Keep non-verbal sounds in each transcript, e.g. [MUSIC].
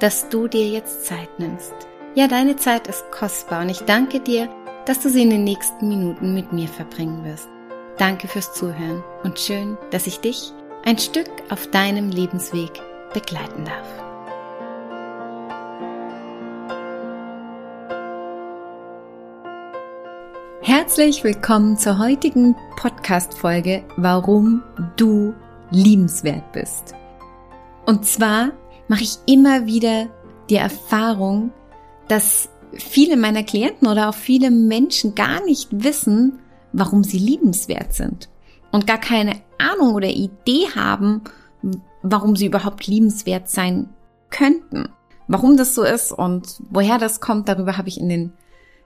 dass du dir jetzt Zeit nimmst. Ja, deine Zeit ist kostbar und ich danke dir, dass du sie in den nächsten Minuten mit mir verbringen wirst. Danke fürs Zuhören und schön, dass ich dich ein Stück auf deinem Lebensweg begleiten darf. Herzlich willkommen zur heutigen Podcast-Folge, warum du liebenswert bist. Und zwar mache ich immer wieder die Erfahrung, dass viele meiner Klienten oder auch viele Menschen gar nicht wissen, warum sie liebenswert sind und gar keine Ahnung oder Idee haben, warum sie überhaupt liebenswert sein könnten. Warum das so ist und woher das kommt, darüber habe ich in, den,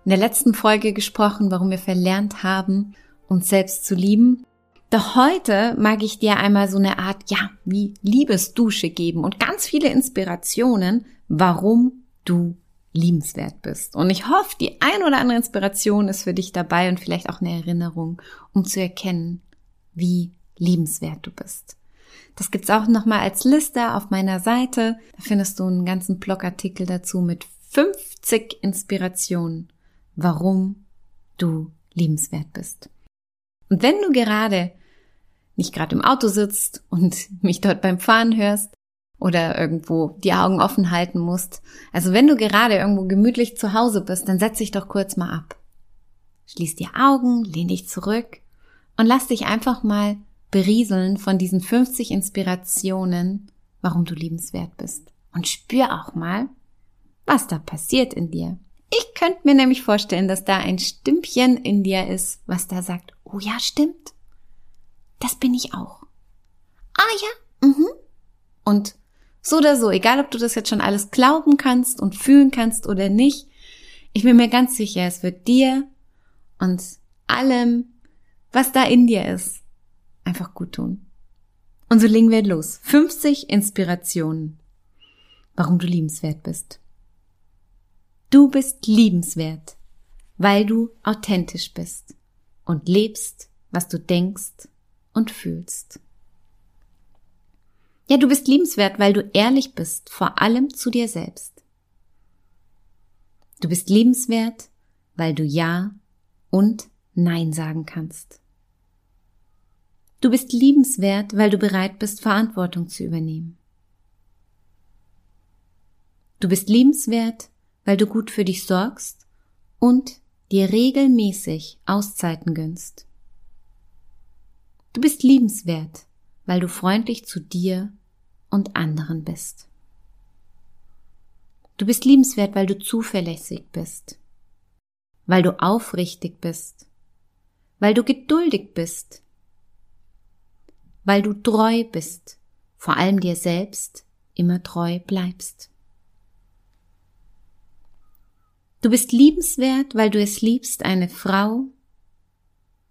in der letzten Folge gesprochen, warum wir verlernt haben, uns selbst zu lieben. Doch heute mag ich dir einmal so eine Art, ja, wie Liebesdusche geben und ganz viele Inspirationen, warum du liebenswert bist. Und ich hoffe, die ein oder andere Inspiration ist für dich dabei und vielleicht auch eine Erinnerung, um zu erkennen, wie liebenswert du bist. Das gibt's auch nochmal als Liste auf meiner Seite. Da findest du einen ganzen Blogartikel dazu mit 50 Inspirationen, warum du liebenswert bist. Und wenn du gerade nicht gerade im Auto sitzt und [LAUGHS] mich dort beim Fahren hörst oder irgendwo die Augen offen halten musst, also wenn du gerade irgendwo gemütlich zu Hause bist, dann setz dich doch kurz mal ab. Schließ die Augen, lehn dich zurück und lass dich einfach mal berieseln von diesen 50 Inspirationen, warum du liebenswert bist. Und spür auch mal, was da passiert in dir. Ich könnte mir nämlich vorstellen, dass da ein Stimmchen in dir ist, was da sagt, oh ja, stimmt. Das bin ich auch. Ah ja, mhm. Und so oder so, egal ob du das jetzt schon alles glauben kannst und fühlen kannst oder nicht, ich bin mir ganz sicher, es wird dir und allem was da in dir ist, einfach gut tun. Und so legen wir los. 50 Inspirationen, warum du liebenswert bist. Du bist liebenswert, weil du authentisch bist und lebst, was du denkst und fühlst. Ja, du bist liebenswert, weil du ehrlich bist, vor allem zu dir selbst. Du bist liebenswert, weil du Ja und Nein sagen kannst. Du bist liebenswert, weil du bereit bist, Verantwortung zu übernehmen. Du bist liebenswert, weil du gut für dich sorgst und dir regelmäßig Auszeiten gönnst. Du bist liebenswert, weil du freundlich zu dir und anderen bist. Du bist liebenswert, weil du zuverlässig bist, weil du aufrichtig bist, weil du geduldig bist, weil du treu bist, vor allem dir selbst immer treu bleibst. Du bist liebenswert, weil du es liebst, eine Frau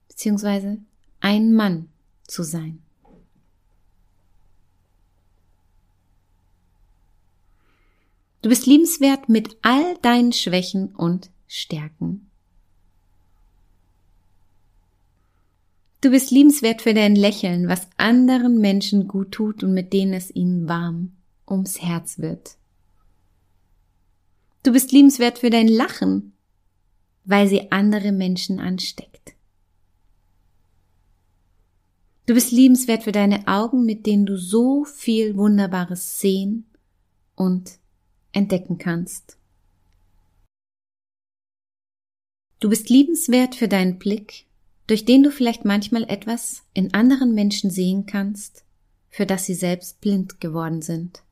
bzw. ein Mann zu sein. Du bist liebenswert mit all deinen Schwächen und Stärken. Du bist liebenswert für dein Lächeln, was anderen Menschen gut tut und mit denen es ihnen warm ums Herz wird. Du bist liebenswert für dein Lachen, weil sie andere Menschen ansteckt. Du bist liebenswert für deine Augen, mit denen du so viel Wunderbares sehen und entdecken kannst. Du bist liebenswert für deinen Blick, durch den du vielleicht manchmal etwas in anderen Menschen sehen kannst, für das sie selbst blind geworden sind.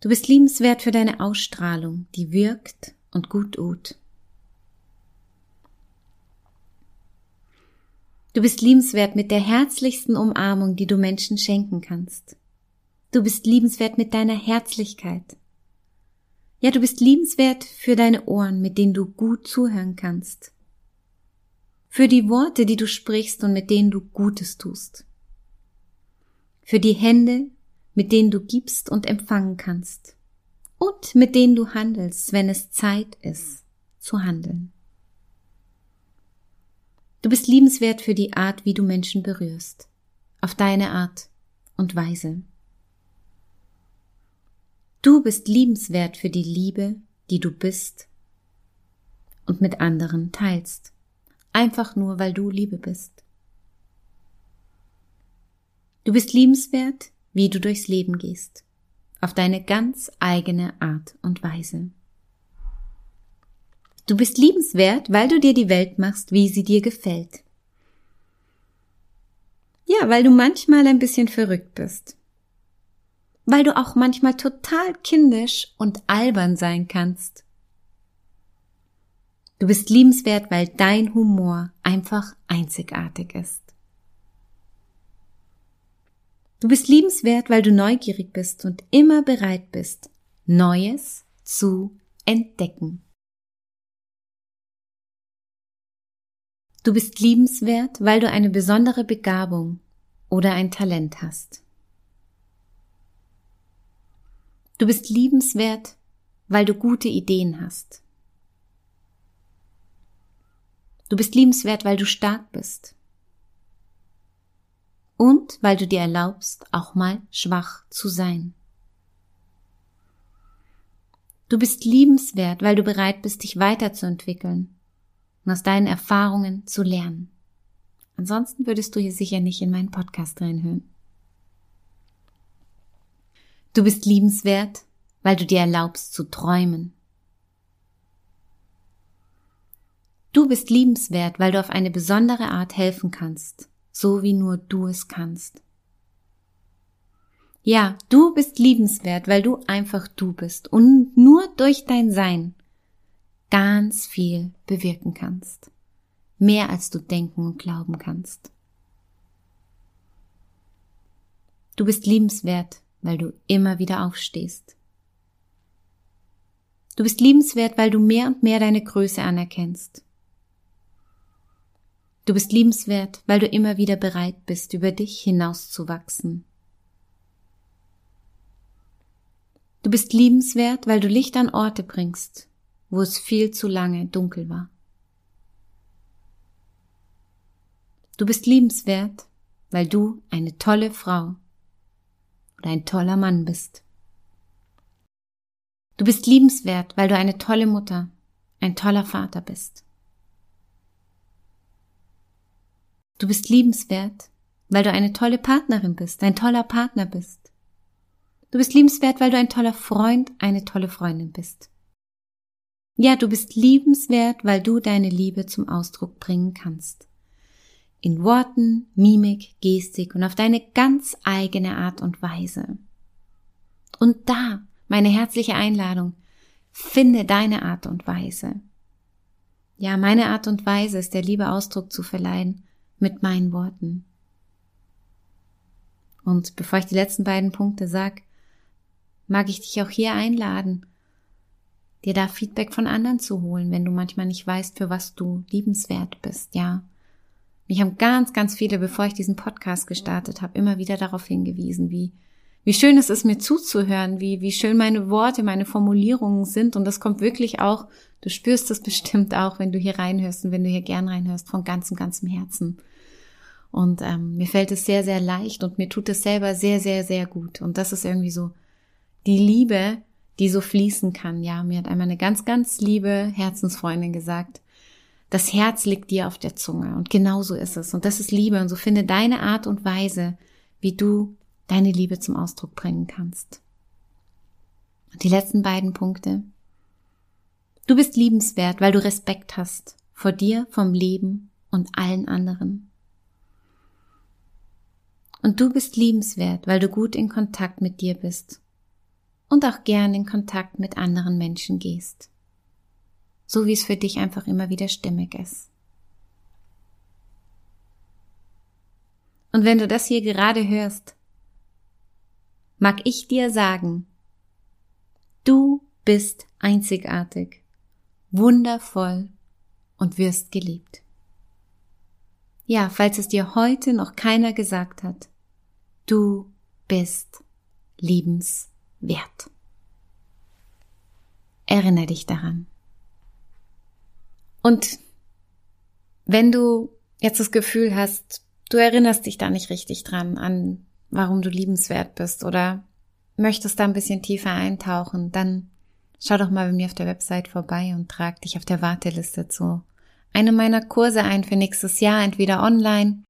Du bist liebenswert für deine Ausstrahlung, die wirkt und gut tut. Du bist liebenswert mit der herzlichsten Umarmung, die du Menschen schenken kannst. Du bist liebenswert mit deiner Herzlichkeit. Ja, du bist liebenswert für deine Ohren, mit denen du gut zuhören kannst. Für die Worte, die du sprichst und mit denen du Gutes tust. Für die Hände, mit denen du gibst und empfangen kannst. Und mit denen du handelst, wenn es Zeit ist, zu handeln. Du bist liebenswert für die Art, wie du Menschen berührst. Auf deine Art und Weise. Du bist liebenswert für die Liebe, die du bist und mit anderen teilst. Einfach nur, weil du Liebe bist. Du bist liebenswert, wie du durchs Leben gehst. Auf deine ganz eigene Art und Weise. Du bist liebenswert, weil du dir die Welt machst, wie sie dir gefällt. Ja, weil du manchmal ein bisschen verrückt bist. Weil du auch manchmal total kindisch und albern sein kannst. Du bist liebenswert, weil dein Humor einfach einzigartig ist. Du bist liebenswert, weil du neugierig bist und immer bereit bist, Neues zu entdecken. Du bist liebenswert, weil du eine besondere Begabung oder ein Talent hast. Du bist liebenswert, weil du gute Ideen hast. Du bist liebenswert, weil du stark bist. Und weil du dir erlaubst, auch mal schwach zu sein. Du bist liebenswert, weil du bereit bist, dich weiterzuentwickeln und aus deinen Erfahrungen zu lernen. Ansonsten würdest du hier sicher nicht in meinen Podcast reinhören. Du bist liebenswert, weil du dir erlaubst zu träumen. Du bist liebenswert, weil du auf eine besondere Art helfen kannst, so wie nur du es kannst. Ja, du bist liebenswert, weil du einfach du bist und nur durch dein Sein ganz viel bewirken kannst. Mehr als du denken und glauben kannst. Du bist liebenswert, weil du immer wieder aufstehst. Du bist liebenswert, weil du mehr und mehr deine Größe anerkennst. Du bist liebenswert, weil du immer wieder bereit bist, über dich hinauszuwachsen. Du bist liebenswert, weil du Licht an Orte bringst, wo es viel zu lange dunkel war. Du bist liebenswert, weil du eine tolle Frau oder ein toller Mann bist. Du bist liebenswert, weil du eine tolle Mutter, ein toller Vater bist. Du bist liebenswert, weil du eine tolle Partnerin bist, ein toller Partner bist. Du bist liebenswert, weil du ein toller Freund, eine tolle Freundin bist. Ja, du bist liebenswert, weil du deine Liebe zum Ausdruck bringen kannst. In Worten, Mimik, Gestik und auf deine ganz eigene Art und Weise. Und da, meine herzliche Einladung, finde deine Art und Weise. Ja, meine Art und Weise ist der Liebe Ausdruck zu verleihen mit meinen Worten. Und bevor ich die letzten beiden Punkte sag, mag ich dich auch hier einladen, dir da Feedback von anderen zu holen, wenn du manchmal nicht weißt, für was du liebenswert bist, ja. Mich haben ganz, ganz viele, bevor ich diesen Podcast gestartet habe, immer wieder darauf hingewiesen, wie, wie schön es ist, mir zuzuhören, wie, wie schön meine Worte, meine Formulierungen sind. Und das kommt wirklich auch, du spürst es bestimmt auch, wenn du hier reinhörst und wenn du hier gern reinhörst, von ganzem, ganzem Herzen. Und ähm, mir fällt es sehr, sehr leicht und mir tut es selber sehr, sehr, sehr gut. Und das ist irgendwie so die Liebe, die so fließen kann. Ja, mir hat einmal eine ganz, ganz liebe Herzensfreundin gesagt, das Herz liegt dir auf der Zunge und genau so ist es. Und das ist Liebe und so finde deine Art und Weise, wie du deine Liebe zum Ausdruck bringen kannst. Und die letzten beiden Punkte. Du bist liebenswert, weil du Respekt hast vor dir, vom Leben und allen anderen. Und du bist liebenswert, weil du gut in Kontakt mit dir bist und auch gern in Kontakt mit anderen Menschen gehst. So wie es für dich einfach immer wieder stimmig ist. Und wenn du das hier gerade hörst, mag ich dir sagen, du bist einzigartig, wundervoll und wirst geliebt. Ja, falls es dir heute noch keiner gesagt hat, du bist liebenswert. Erinnere dich daran. Und wenn du jetzt das Gefühl hast, du erinnerst dich da nicht richtig dran an, warum du liebenswert bist oder möchtest da ein bisschen tiefer eintauchen, dann schau doch mal bei mir auf der Website vorbei und trag dich auf der Warteliste zu einem meiner Kurse ein für nächstes Jahr, entweder online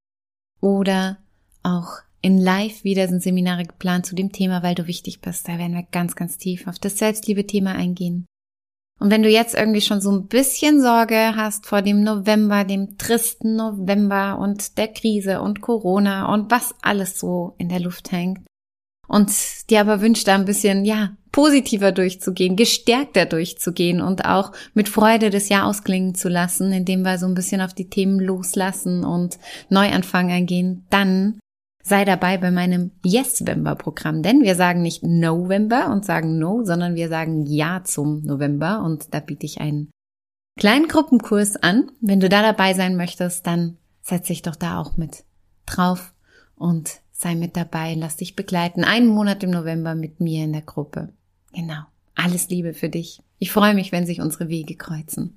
oder auch in Live wieder sind Seminare geplant zu dem Thema, weil du wichtig bist. Da werden wir ganz, ganz tief auf das Selbstliebe-Thema eingehen. Und wenn du jetzt irgendwie schon so ein bisschen Sorge hast vor dem November, dem tristen November und der Krise und Corona und was alles so in der Luft hängt und dir aber wünscht, da ein bisschen, ja, positiver durchzugehen, gestärkter durchzugehen und auch mit Freude das Jahr ausklingen zu lassen, indem wir so ein bisschen auf die Themen loslassen und Neuanfang eingehen, dann sei dabei bei meinem Yes-Wember-Programm, denn wir sagen nicht November und sagen No, sondern wir sagen Ja zum November und da biete ich einen kleinen Gruppenkurs an. Wenn du da dabei sein möchtest, dann setz dich doch da auch mit drauf und sei mit dabei, lass dich begleiten. Einen Monat im November mit mir in der Gruppe. Genau. Alles Liebe für dich. Ich freue mich, wenn sich unsere Wege kreuzen.